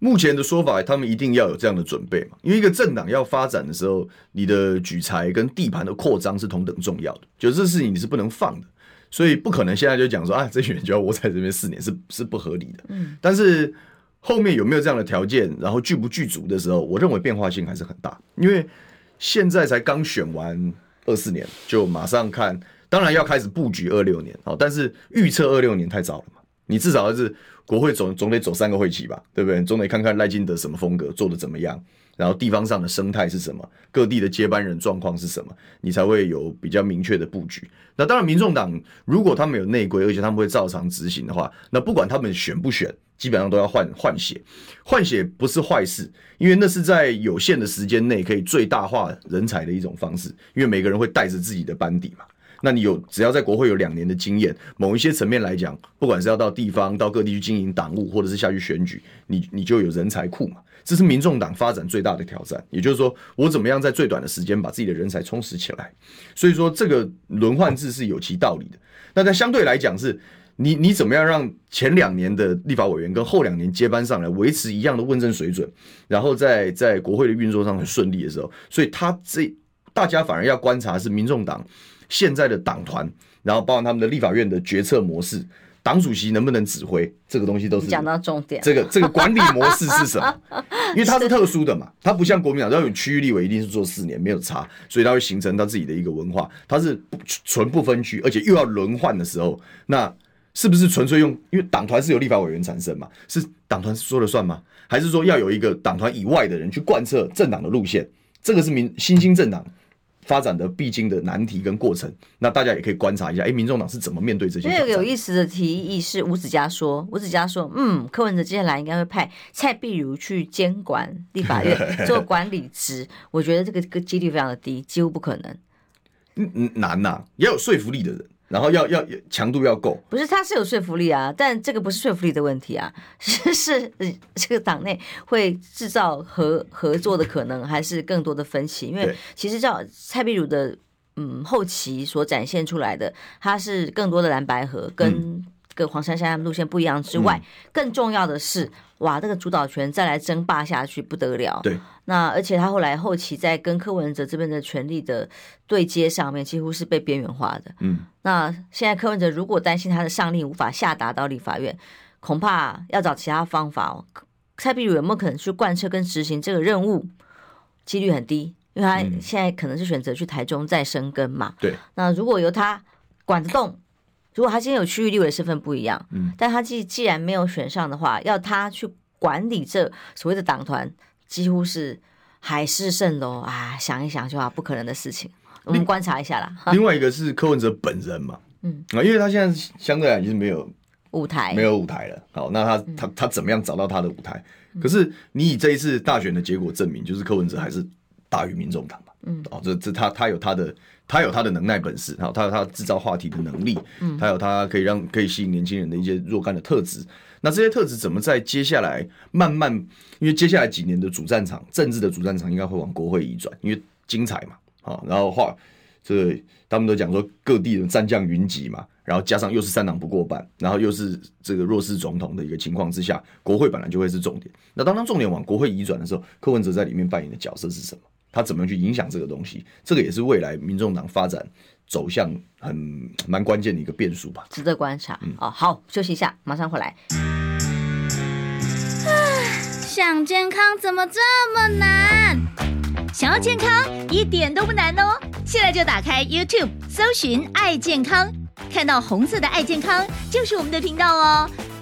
S2: 目前的说法，他们一定要有这样的准备嘛，因为一个政党要发展的时候，你的举才跟地盘的扩张是同等重要的，就这事情你是不能放的，所以不可能现在就讲说啊，这群人就要窝在这边四年，是是不合理的。嗯，但是。后面有没有这样的条件，然后具不具足的时候，我认为变化性还是很大。因为现在才刚选完二四年，就马上看，当然要开始布局二六年，好，但是预测二六年太早了嘛。你至少还是国会总总得走三个会期吧，对不对？总得看看赖金德什么风格，做得怎么样，然后地方上的生态是什么，各地的接班人状况是什么，你才会有比较明确的布局。那当然，民众党如果他们有内规，而且他们会照常执行的话，那不管他们选不选。基本上都要换换血，换血不是坏事，因为那是在有限的时间内可以最大化人才的一种方式。因为每个人会带着自己的班底嘛，那你有只要在国会有两年的经验，某一些层面来讲，不管是要到地方到各地去经营党务，或者是下去选举，你你就有人才库嘛。这是民众党发展最大的挑战，也就是说，我怎么样在最短的时间把自己的人才充实起来。所以说，这个轮换制是有其道理的。那在相对来讲是。你你怎么样让前两年的立法委员跟后两年接班上来维持一样的问政水准，然后在在国会的运作上很顺利的时候，所以他这大家反而要观察是民众党现在的党团，然后包括他们的立法院的决策模式，党主席能不能指挥，这个东西都是
S1: 讲到重点。
S2: 这个这个管理模式是什么？因为它是特殊的嘛，它不像国民党要有区域立委一定是做四年没有差，所以它会形成它自己的一个文化。它是纯不分区，而且又要轮换的时候，那是不是纯粹用？因为党团是由立法委员产生嘛，是党团说了算吗？还是说要有一个党团以外的人去贯彻政党的路线？这个是民新兴政党。发展的必经的难题跟过程，那大家也可以观察一下，哎，民众党是怎么面对这些？
S1: 有个有意思的提议是吴子嘉说，吴子嘉说，嗯，柯文哲接下来应该会派蔡碧如去监管立法院 做管理职，我觉得这个个几率非常的低，几乎不可能。
S2: 嗯嗯，难呐、啊，也有说服力的人。然后要要强度要够，
S1: 不是他是有说服力啊，但这个不是说服力的问题啊，是是这个党内会制造合合作的可能，还是更多的分歧？因为其实叫蔡壁如的嗯后期所展现出来的，他是更多的蓝白合跟跟黄珊珊路线不一样之外，嗯、更重要的是。哇，这个主导权再来争霸下去不得了。
S2: 对，
S1: 那而且他后来后期在跟柯文哲这边的权力的对接上面，几乎是被边缘化的。嗯，那现在柯文哲如果担心他的上令无法下达到立法院，恐怕要找其他方法哦。蔡壁如有没有可能去贯彻跟执行这个任务？几率很低，因为他现在可能是选择去台中再生根嘛。
S2: 对，
S1: 那如果由他管得动。如果他今天有区域立委的身份不一样，嗯，但他既既然没有选上的话，要他去管理这所谓的党团，几乎是海市蜃楼啊！想一想就好，不可能的事情。我们观察一下啦。
S2: 另外一个是柯文哲本人嘛，嗯啊，因为他现在相对来讲是没有
S1: 舞台，
S2: 没有舞台了。好，那他他他怎么样找到他的舞台？可是你以这一次大选的结果证明，就是柯文哲还是大于民众党嘛。嗯，哦，这这他他有他的。他有他的能耐本事，好，他有他制造话题的能力，嗯，他有他可以让可以吸引年轻人的一些若干的特质。那这些特质怎么在接下来慢慢，因为接下来几年的主战场，政治的主战场应该会往国会移转，因为精彩嘛，好，然后话这个他们都讲说各地的战将云集嘛，然后加上又是三党不过半，然后又是这个弱势总统的一个情况之下，国会本来就会是重点。那当当重点往国会移转的时候，柯文哲在里面扮演的角色是什么？他怎么去影响这个东西？这个也是未来民众党发展走向很蛮关键的一个变数吧，
S1: 值得观察。嗯，哦，好，休息一下，马上回来。
S5: 想健康怎么这么难？想要健康一点都不难哦！现在就打开 YouTube，搜寻“爱健康”，看到红色的“爱健康”就是我们的频道哦。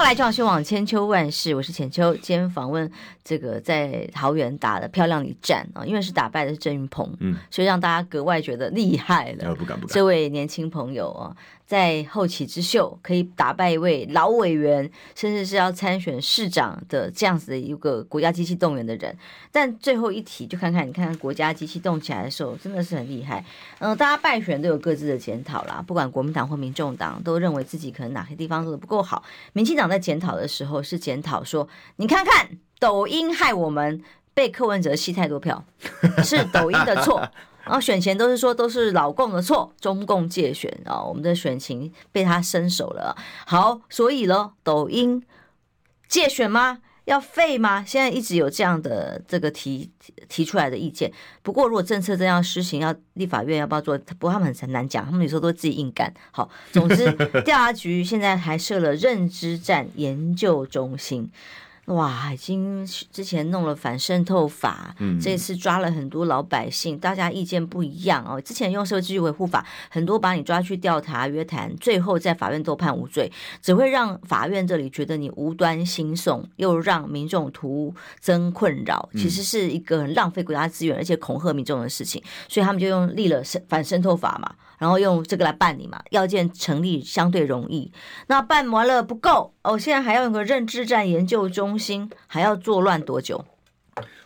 S1: 欢迎回来，中广新闻网千秋万世，我是浅秋。今天访问这个在桃园打的漂亮一战啊，因为是打败的是郑云鹏，嗯，所以让大家格外觉得厉害了。
S2: 不敢不敢，
S1: 这位年轻朋友啊。在后起之秀可以打败一位老委员，甚至是要参选市长的这样子的一个国家机器动员的人，但最后一题就看看，你看看国家机器动起来的时候，真的是很厉害。嗯，大家败选都有各自的检讨啦，不管国民党或民众党都认为自己可能哪些地方做的不够好。民进党在检讨的时候是检讨说，你看看抖音害我们被柯文哲吸太多票，是抖音的错。然后选前都是说都是老共的错，中共借选啊，我们的选情被他伸手了。好，所以呢，抖音借选吗？要废吗？现在一直有这样的这个提提出来的意见。不过如果政策这样施行，要立法院要不要做？不过他们很难讲，他们有时候都自己硬干。好，总之调查局现在还设了认知战研究中心。哇，已经之前弄了反渗透法，嗯，这次抓了很多老百姓，大家意见不一样哦。之前用社会秩序维护法，很多把你抓去调查约谈，最后在法院都判无罪，只会让法院这里觉得你无端兴讼，又让民众徒增困扰，其实是一个很浪费国家资源而且恐吓民众的事情，所以他们就用立了反渗透法嘛。然后用这个来办理嘛，要件成立相对容易。那办完了不够哦，现在还要有个认知战研究中心，还要作乱多久？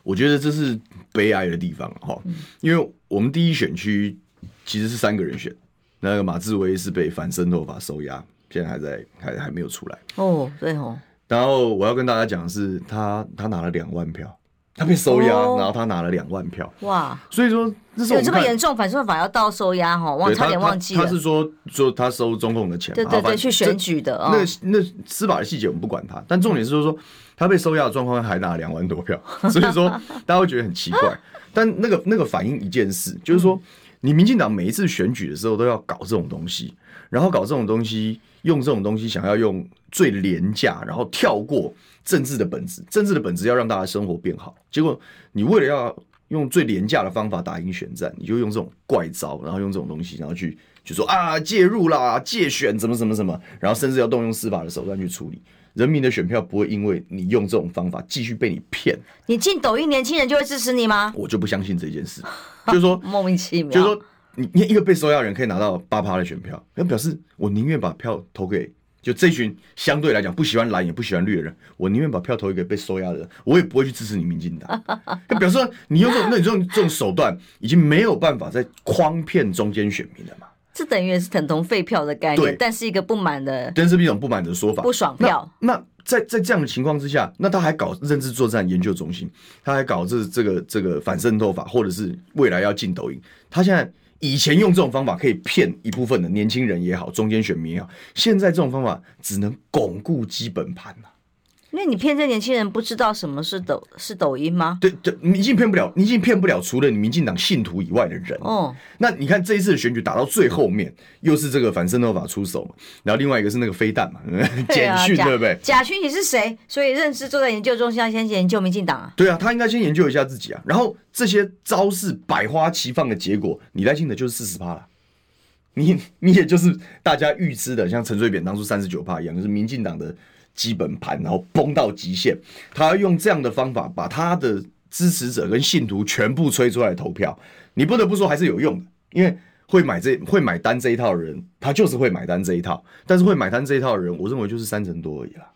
S2: 我觉得这是悲哀的地方哈，因为我们第一选区其实是三个人选，那个马志威是被反渗透法收押，现在还在还还没有出来。
S1: 哦，对哦。
S2: 然后我要跟大家讲的是，他他拿了两万票，他被收押，
S1: 哦、
S2: 然后他拿了两万票。
S1: 哇！
S2: 所以说，这是我
S1: 有这么严重，反送法要到收押哈，忘差点忘记了
S2: 他。他是说说他收中共的钱，
S1: 对对对，去选举的。
S2: 那那司法的细节我们不管他，但重点是说说他被收押的状况还拿了两万多票，所以说大家会觉得很奇怪。但那个那个反映一件事，就是说你民进党每一次选举的时候都要搞这种东西，然后搞这种东西，用这种东西想要用最廉价，然后跳过政治的本质，政治的本质要让大家生活变好。结果你为了要用最廉价的方法打赢选战，你就用这种怪招，然后用这种东西，然后去就说啊介入啦、借选怎么怎么怎么，然后甚至要动用司法的手段去处理。人民的选票不会因为你用这种方法继续被你骗。
S1: 你进抖音，年轻人就会支持你吗？
S2: 我就不相信这件事。就是说
S1: 莫名其妙，
S2: 就是说你你一个被收押人可以拿到八趴的选票，那表示我宁愿把票投给就这群相对来讲不喜欢蓝也不喜欢绿的人，我宁愿把票投给被收押的人，我也不会去支持你民进党。那表示说你用这种那你这种这种手段已经没有办法在诓骗中间选民了嘛？
S1: 这等于是等同废票的概念，但是一个不满的，
S2: 但是一种不满的说法，
S1: 不爽票。
S2: 那，那在在这样的情况之下，那他还搞认知作战研究中心，他还搞这这个这个反渗透法，或者是未来要进抖音。他现在以前用这种方法可以骗一部分的年轻人也好，中间选民也好，现在这种方法只能巩固基本盘了。
S1: 因为你骗这年轻人不知道什么是抖是抖音吗？
S2: 对对，你已经骗不了，你已经骗不了除了你民进党信徒以外的人。哦，那你看这一次的选举打到最后面，又是这个反渗透法出手嘛，然后另外一个是那个飞弹嘛，简讯对不对？
S1: 假讯你是谁？所以认识坐在研究中心要先研究民进党啊。
S2: 对啊，他应该先研究一下自己啊。然后这些招式百花齐放的结果，你赖清德就是四十趴了。你你也就是大家预知的，像陈水扁当初三十九趴一样，就是民进党的。基本盘，然后崩到极限，他要用这样的方法把他的支持者跟信徒全部吹出来投票。你不得不说还是有用的，因为会买这会买单这一套的人，他就是会买单这一套。但是会买单这一套的人，我认为就是三成多而已啦。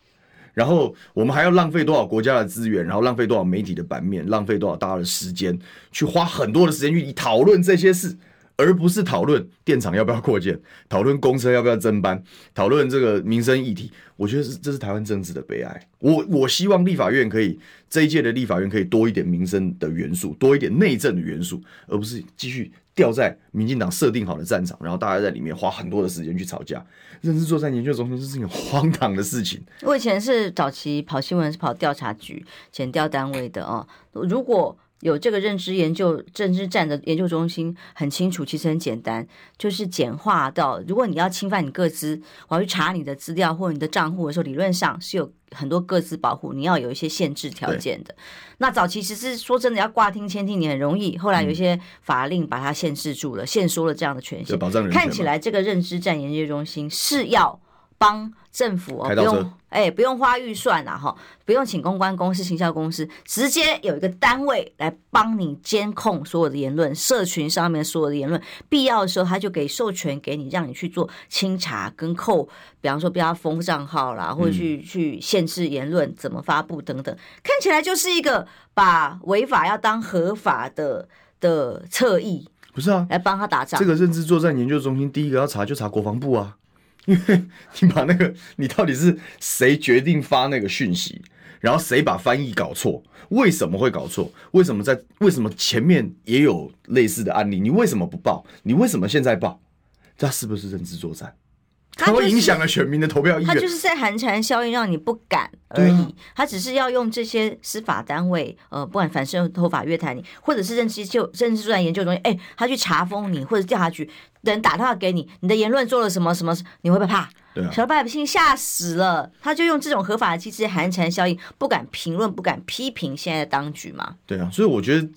S2: 然后我们还要浪费多少国家的资源，然后浪费多少媒体的版面，浪费多少大家的时间，去花很多的时间去讨论这些事。而不是讨论电厂要不要扩建，讨论公车要不要增班，讨论这个民生议题，我觉得是这是台湾政治的悲哀。我我希望立法院可以这一届的立法院可以多一点民生的元素，多一点内政的元素，而不是继续掉在民进党设定好的战场，然后大家在里面花很多的时间去吵架。认知作战研究中心这是一件荒唐的事情。
S1: 我以前是早期跑新闻，是跑调查局、检调单位的啊。如果有这个认知研究、认知战的研究中心，很清楚，其实很简单，就是简化到，如果你要侵犯你个资，我要去查你的资料或者你的账户的时候，理论上是有很多个资保护，你要有一些限制条件的。那早期其实说真的，要挂听、签听你很容易，后来有一些法令把它限制住了，限缩了这样的权限。看起来这个认知战研究中心是要帮政府哦，不用。哎，不用花预算啦，哈，不用请公关公司、行销公司，直接有一个单位来帮你监控所有的言论，社群上面所有的言论，必要的时候他就给授权给你，让你去做清查跟扣，比方说不要封账号啦，或者去去限制言论怎么发布等等，看起来就是一个把违法要当合法的的侧翼，
S2: 不是啊，
S1: 来帮他打仗。
S2: 这个认知作战研究中心第一个要查就查国防部啊。因为你把那个，你到底是谁决定发那个讯息，然后谁把翻译搞错？为什么会搞错？为什么在为什么前面也有类似的案例？你为什么不报？你为什么现在报？这是不是认知作战？它会影响了选民的投票意愿。
S1: 他就是在寒蝉效应，让你不敢而已。他只是要用这些司法单位，呃，不管反渗透法约谈你，或者是认知就认知作战研究中心，哎，他去查封你，或者调查局等打电话给你，你的言论做了什么什么，你会不会怕？
S2: 对啊，
S1: 小百姓吓死了。他就用这种合法的机制寒蝉效应，不敢评论，不敢批评现在的当局嘛。
S2: 对啊，所以我觉得。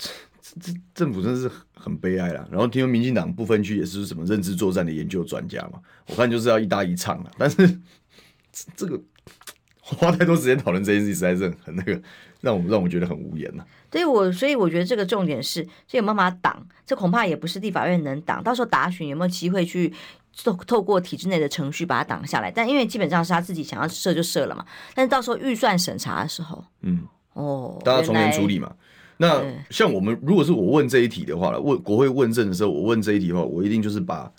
S2: 这政府真的是很悲哀啦。然后听说民进党不分区也是什么认知作战的研究专家嘛，我看就是要一搭一唱了。但是 这个花太多时间讨论这件事，实在是很那个，让我让我觉得很无言呐。
S1: 对我，所以我觉得这个重点是，这有没有办法挡？这恐怕也不是立法院能挡。到时候答询有没有机会去透透过体制内的程序把它挡下来？但因为基本上是他自己想要设就设了嘛。但是到时候预算审查的时候，嗯，哦，
S2: 大家从严处理嘛。那像我们，如果是我问这一题的话，问国会问政的时候，我问这一题的话，我一定就是把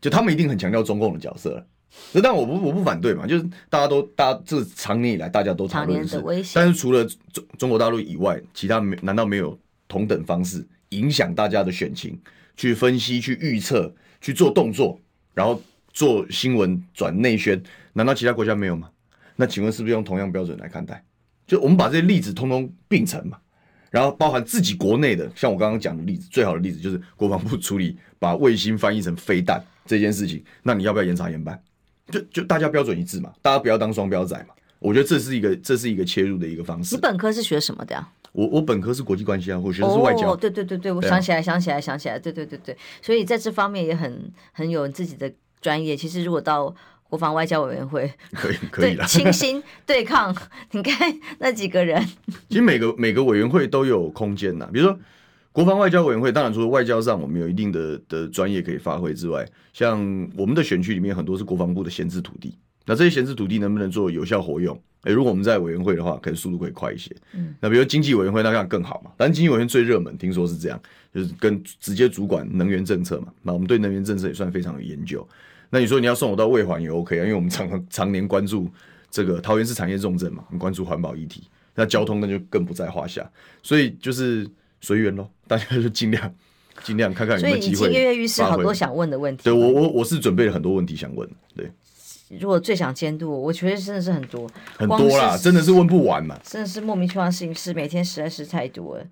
S2: 就他们一定很强调中共的角色了。那但我不我不反对嘛，就是大家都大家这长年以来大家都讨论的是，但是除了中中国大陆以外，其他没难道没有同等方式影响大家的选情，去分析、去预测、去做动作，然后做新闻转内宣？难道其他国家没有吗？那请问是不是用同样标准来看待？就我们把这些例子通通并成嘛，然后包含自己国内的，像我刚刚讲的例子，最好的例子就是国防部处理把卫星翻译成飞弹这件事情，那你要不要严查严办？就就大家标准一致嘛，大家不要当双标仔嘛。我觉得这是一个这是一个切入的一个方式。
S1: 你本科是学什么的呀？
S2: 我我本科是国际关系啊，我学的是外交。
S1: 哦，对对对对，我想起来想起来想起来，对对对对，所以在这方面也很很有自己的专业。其实如果到国防外交委员会，
S2: 可以可以了，
S1: 清新对抗，你看那几个人。
S2: 其实每个每个委员会都有空间呐，比如说。国防外交委员会当然除了外交上我们有一定的的专业可以发挥之外，像我们的选区里面很多是国防部的闲置土地，那这些闲置土地能不能做有效活用？诶，如果我们在委员会的话，可能速度会快一些。嗯，那比如经济委员会那这样更好嘛？但经济委员会最热门，听说是这样，就是跟直接主管能源政策嘛。那我们对能源政策也算非常有研究。那你说你要送我到卫环也 OK 啊，因为我们常常年关注这个桃园市产业重镇嘛，我们关注环保议题，那交通那就更不在话下。所以就是。随缘喽，大家就尽量 尽量看看有没有机会。所以已经跃跃欲试，好多想问的问题。对我我我是准备了很多问题想问。对，
S1: 如果最想监督我，我觉得真的是很多
S2: 很多啦，真的是问不完嘛。
S1: 真的是莫名其妙的事情，是每天实在是太多了。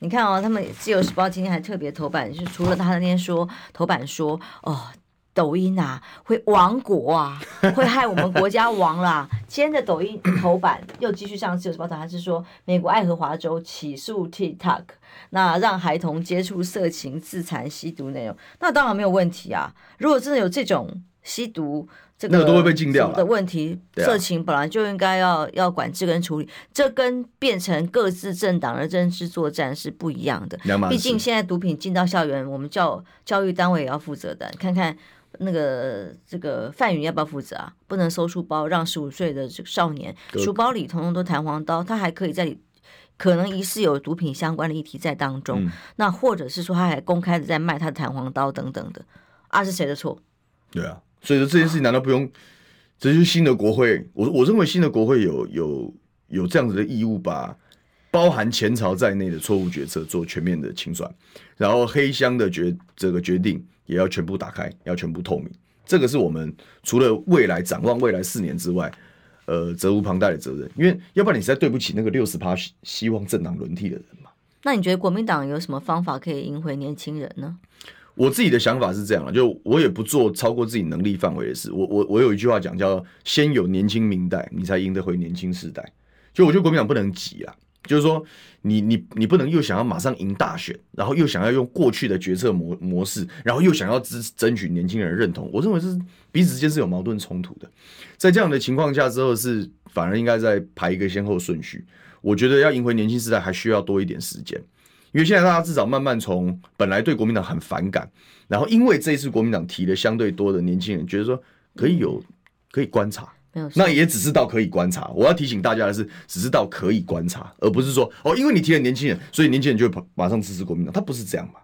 S1: 你看哦，他们自由时报今天还特别头版，就除了他那天说头版说哦。抖音啊，会亡国啊，会害我们国家亡啦！今天的抖音头版又继续上自由时报道，还是说美国爱荷华州起诉 TikTok，那让孩童接触色情、自残、吸毒内容，那当然没有问题啊。如果真的有这种吸毒这个，
S2: 那个都会被禁掉
S1: 的问题，色情本来就应该要要管制跟处理，这跟变成各自政党的政治作战是不一样的。毕竟现在毒品进到校园，我们教教育单位也要负责的，看看。那个这个范云要不要负责啊？不能收书包，让十五岁的这个少年书包里通通都弹簧刀，他还可以在里可能疑似有毒品相关的议题在当中。嗯、那或者是说他还公开的在卖他的弹簧刀等等的，啊，是谁的错？
S2: 对啊，所以说这件事情难道不用？这就是新的国会，我我认为新的国会有有有这样子的义务，把包含前朝在内的错误决策做全面的清算，然后黑箱的决这个决定。也要全部打开，要全部透明，这个是我们除了未来展望未来四年之外，呃，责无旁贷的责任。因为要不然你实在对不起那个六十趴希望政党轮替的人嘛。
S1: 那你觉得国民党有什么方法可以赢回年轻人呢？
S2: 我自己的想法是这样了，就我也不做超过自己能力范围的事。我我我有一句话讲叫“先有年轻明代，你才赢得回年轻世代”。就我觉得国民党不能急啊。就是说你，你你不能又想要马上赢大选，然后又想要用过去的决策模模式，然后又想要支争取年轻人认同。我认为是彼此之间是有矛盾冲突的。在这样的情况下之后，是反而应该再排一个先后顺序。我觉得要赢回年轻世代，还需要多一点时间，因为现在大家至少慢慢从本来对国民党很反感，然后因为这一次国民党提的相对多的年轻人，觉得说可以有可以观察。那也只是到可以观察。我要提醒大家的是，只是到可以观察，而不是说哦，因为你提了年轻人，所以年轻人就会马上支持国民党。他不是这样嘛？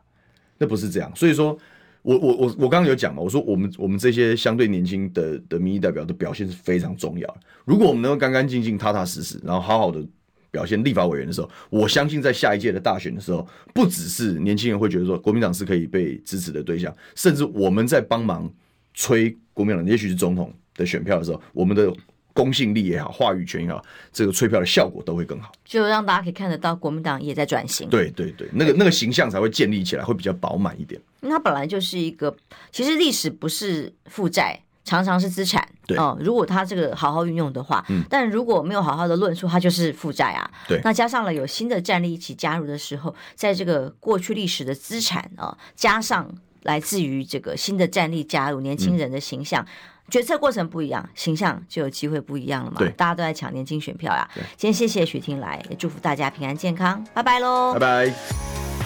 S2: 那不是这样。所以说，我我我我刚刚有讲嘛，我说我们我们这些相对年轻的的民意代表的表现是非常重要的。如果我们能够干干净净、踏踏实实，然后好好的表现立法委员的时候，我相信在下一届的大选的时候，不只是年轻人会觉得说国民党是可以被支持的对象，甚至我们在帮忙催国民党，也许是总统。的选票的时候，我们的公信力也好，话语权也好，这个催票的效果都会更好。
S1: 就让大家可以看得到，国民党也在转型。
S2: 对对对，那个那个形象才会建立起来，会比较饱满一点。
S1: 那它本来就是一个，其实历史不是负债，常常是资产。
S2: 对
S1: 哦，如果他这个好好运用的话，嗯，但如果没有好好的论述，它就是负债啊。
S2: 对，
S1: 那加上了有新的战力一起加入的时候，在这个过去历史的资产啊、哦，加上来自于这个新的战力加入，年轻人的形象。嗯决策过程不一样，形象就有机会不一样了嘛。
S2: 对，
S1: 大家都在抢年轻选票呀。今天谢谢许婷来，也祝福大家平安健康，拜拜喽。
S2: 拜拜。